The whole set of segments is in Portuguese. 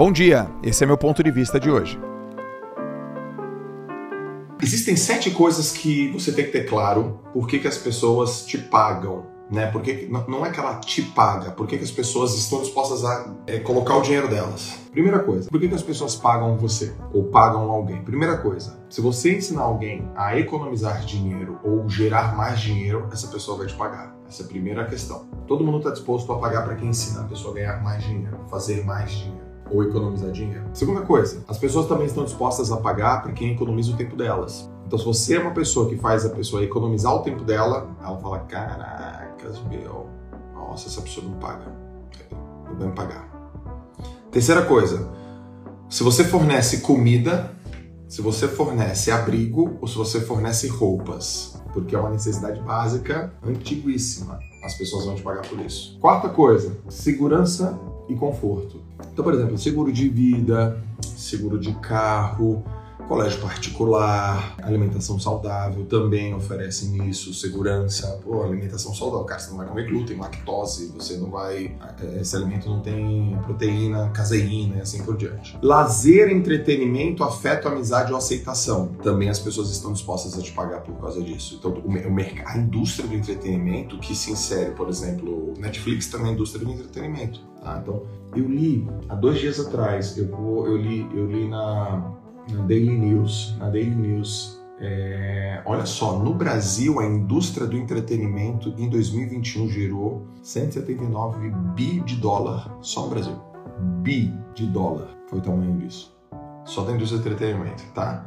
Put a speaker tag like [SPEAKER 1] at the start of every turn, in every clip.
[SPEAKER 1] Bom dia, esse é meu ponto de vista de hoje.
[SPEAKER 2] Existem sete coisas que você tem que ter claro por que, que as pessoas te pagam. Né? Porque não é que ela te paga, por que, que as pessoas estão dispostas a é, colocar o dinheiro delas. Primeira coisa, por que, que as pessoas pagam você ou pagam alguém? Primeira coisa, se você ensinar alguém a economizar dinheiro ou gerar mais dinheiro, essa pessoa vai te pagar. Essa é a primeira questão. Todo mundo está disposto a pagar para quem ensina a pessoa a ganhar mais dinheiro, fazer mais dinheiro ou economizar dinheiro. Segunda coisa, as pessoas também estão dispostas a pagar para quem economiza o tempo delas. Então, se você é uma pessoa que faz a pessoa economizar o tempo dela, ela fala: Caracas, meu, nossa, essa pessoa não paga. Não vai me pagar. Terceira coisa, se você fornece comida, se você fornece abrigo ou se você fornece roupas, porque é uma necessidade básica antiguíssima. As pessoas vão te pagar por isso. Quarta coisa, segurança e conforto. Então, por exemplo, seguro de vida, seguro de carro, colégio particular, alimentação saudável também oferecem isso, segurança, pô, alimentação saudável, cara, você não vai comer glúten, lactose, você não vai, é, esse alimento não tem proteína, caseína e assim por diante. Lazer, entretenimento, afeto, amizade ou aceitação, também as pessoas estão dispostas a te pagar por causa disso. Então, o, mercado, a indústria do entretenimento que se insere, por exemplo, Netflix também é indústria do entretenimento. Tá? Então, eu li há dois dias atrás, eu, eu li, eu li na na Daily News, na Daily News. É, olha só, no Brasil a indústria do entretenimento em 2021 gerou 179 bi de dólar só no Brasil. Bi de dólar foi o tamanho disso. Só da indústria do entretenimento, tá?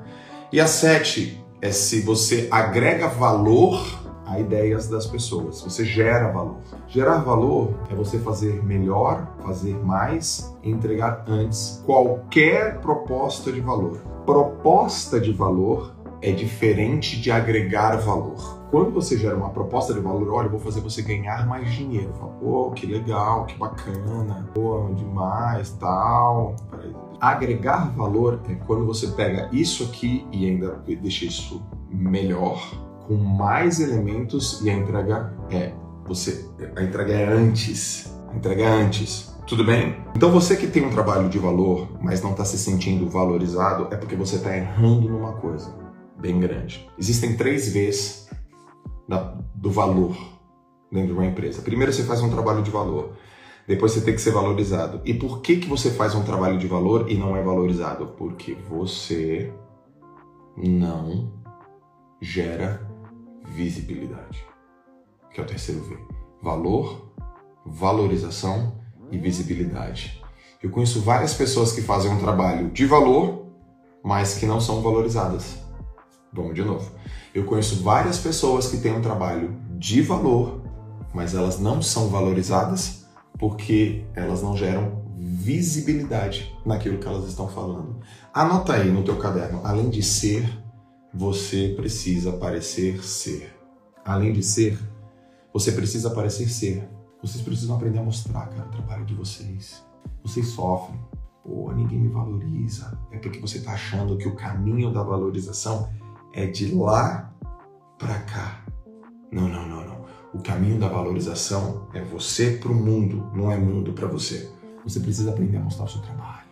[SPEAKER 2] E a sete é se você agrega valor a ideias das pessoas, você gera valor. Gerar valor é você fazer melhor, fazer mais entregar antes qualquer proposta de valor proposta de valor é diferente de agregar valor. Quando você gera uma proposta de valor, olha, eu vou fazer você ganhar mais dinheiro. Fala, pô, que legal, que bacana, pô, demais, tal. Agregar valor é quando você pega isso aqui e ainda deixa isso melhor, com mais elementos e a entrega é você a entrega é antes, a entrega é antes. Tudo bem? Então você que tem um trabalho de valor, mas não está se sentindo valorizado, é porque você está errando numa coisa bem grande. Existem três V's da, do valor dentro de uma empresa. Primeiro você faz um trabalho de valor, depois você tem que ser valorizado. E por que, que você faz um trabalho de valor e não é valorizado? Porque você não gera visibilidade. Que é o terceiro V. Valor, valorização e visibilidade. Eu conheço várias pessoas que fazem um trabalho de valor, mas que não são valorizadas. Vamos de novo. Eu conheço várias pessoas que têm um trabalho de valor, mas elas não são valorizadas porque elas não geram visibilidade naquilo que elas estão falando. Anota aí no teu caderno, além de ser, você precisa parecer ser. Além de ser, você precisa parecer ser. Vocês precisam aprender a mostrar, cara, o trabalho de vocês. Vocês sofrem. Pô, ninguém me valoriza. É porque você tá achando que o caminho da valorização é de lá para cá. Não, não, não, não. O caminho da valorização é você para o mundo, não é mundo para você. Você precisa aprender a mostrar o seu trabalho.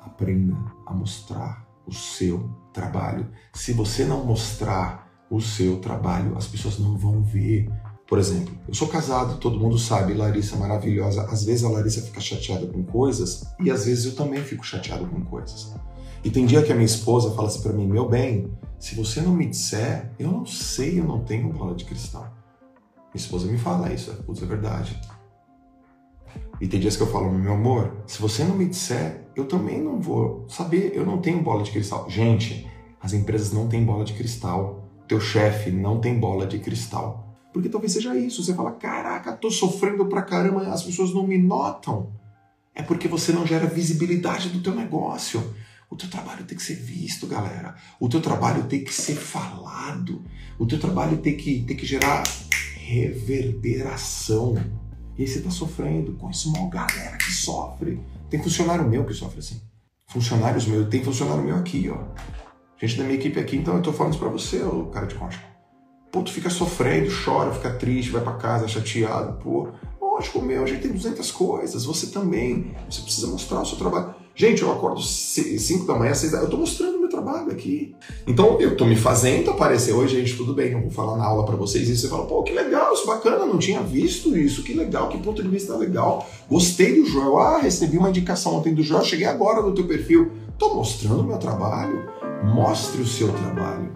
[SPEAKER 2] Aprenda a mostrar o seu trabalho. Se você não mostrar o seu trabalho, as pessoas não vão ver por exemplo, eu sou casado, todo mundo sabe, Larissa maravilhosa. Às vezes a Larissa fica chateada com coisas e às vezes eu também fico chateado com coisas. E tem dia que a minha esposa fala assim para mim: Meu bem, se você não me disser, eu não sei, eu não tenho bola de cristal. Minha esposa me fala isso, putz, é verdade. E tem dias que eu falo: Meu amor, se você não me disser, eu também não vou saber, eu não tenho bola de cristal. Gente, as empresas não têm bola de cristal. Teu chefe não tem bola de cristal. Porque talvez seja isso. Você fala, caraca, tô sofrendo pra caramba, as pessoas não me notam. É porque você não gera visibilidade do teu negócio. O teu trabalho tem que ser visto, galera. O teu trabalho tem que ser falado. O teu trabalho tem que, tem que gerar reverberação. E aí você tá sofrendo. Conheço uma galera que sofre. Tem funcionário meu que sofre assim. Funcionários meus, tem funcionário meu aqui, ó. Gente da minha equipe aqui, então eu tô falando isso pra você, ô cara de concha. Pô, tu fica sofrendo, chora, fica triste, vai para casa chateado. Pô, lógico, meu, a gente tem 200 coisas. Você também. Você precisa mostrar o seu trabalho. Gente, eu acordo 5 da manhã, 6 da Eu tô mostrando trabalho aqui. Então, eu tô me fazendo aparecer. Oi, gente, tudo bem? Eu vou falar na aula para vocês. E você fala, pô, que legal, isso bacana, não tinha visto isso, que legal, que ponto de vista legal. Gostei do Joel. Ah, recebi uma indicação ontem do Joel, cheguei agora no teu perfil. Tô mostrando meu trabalho. Mostre o seu trabalho.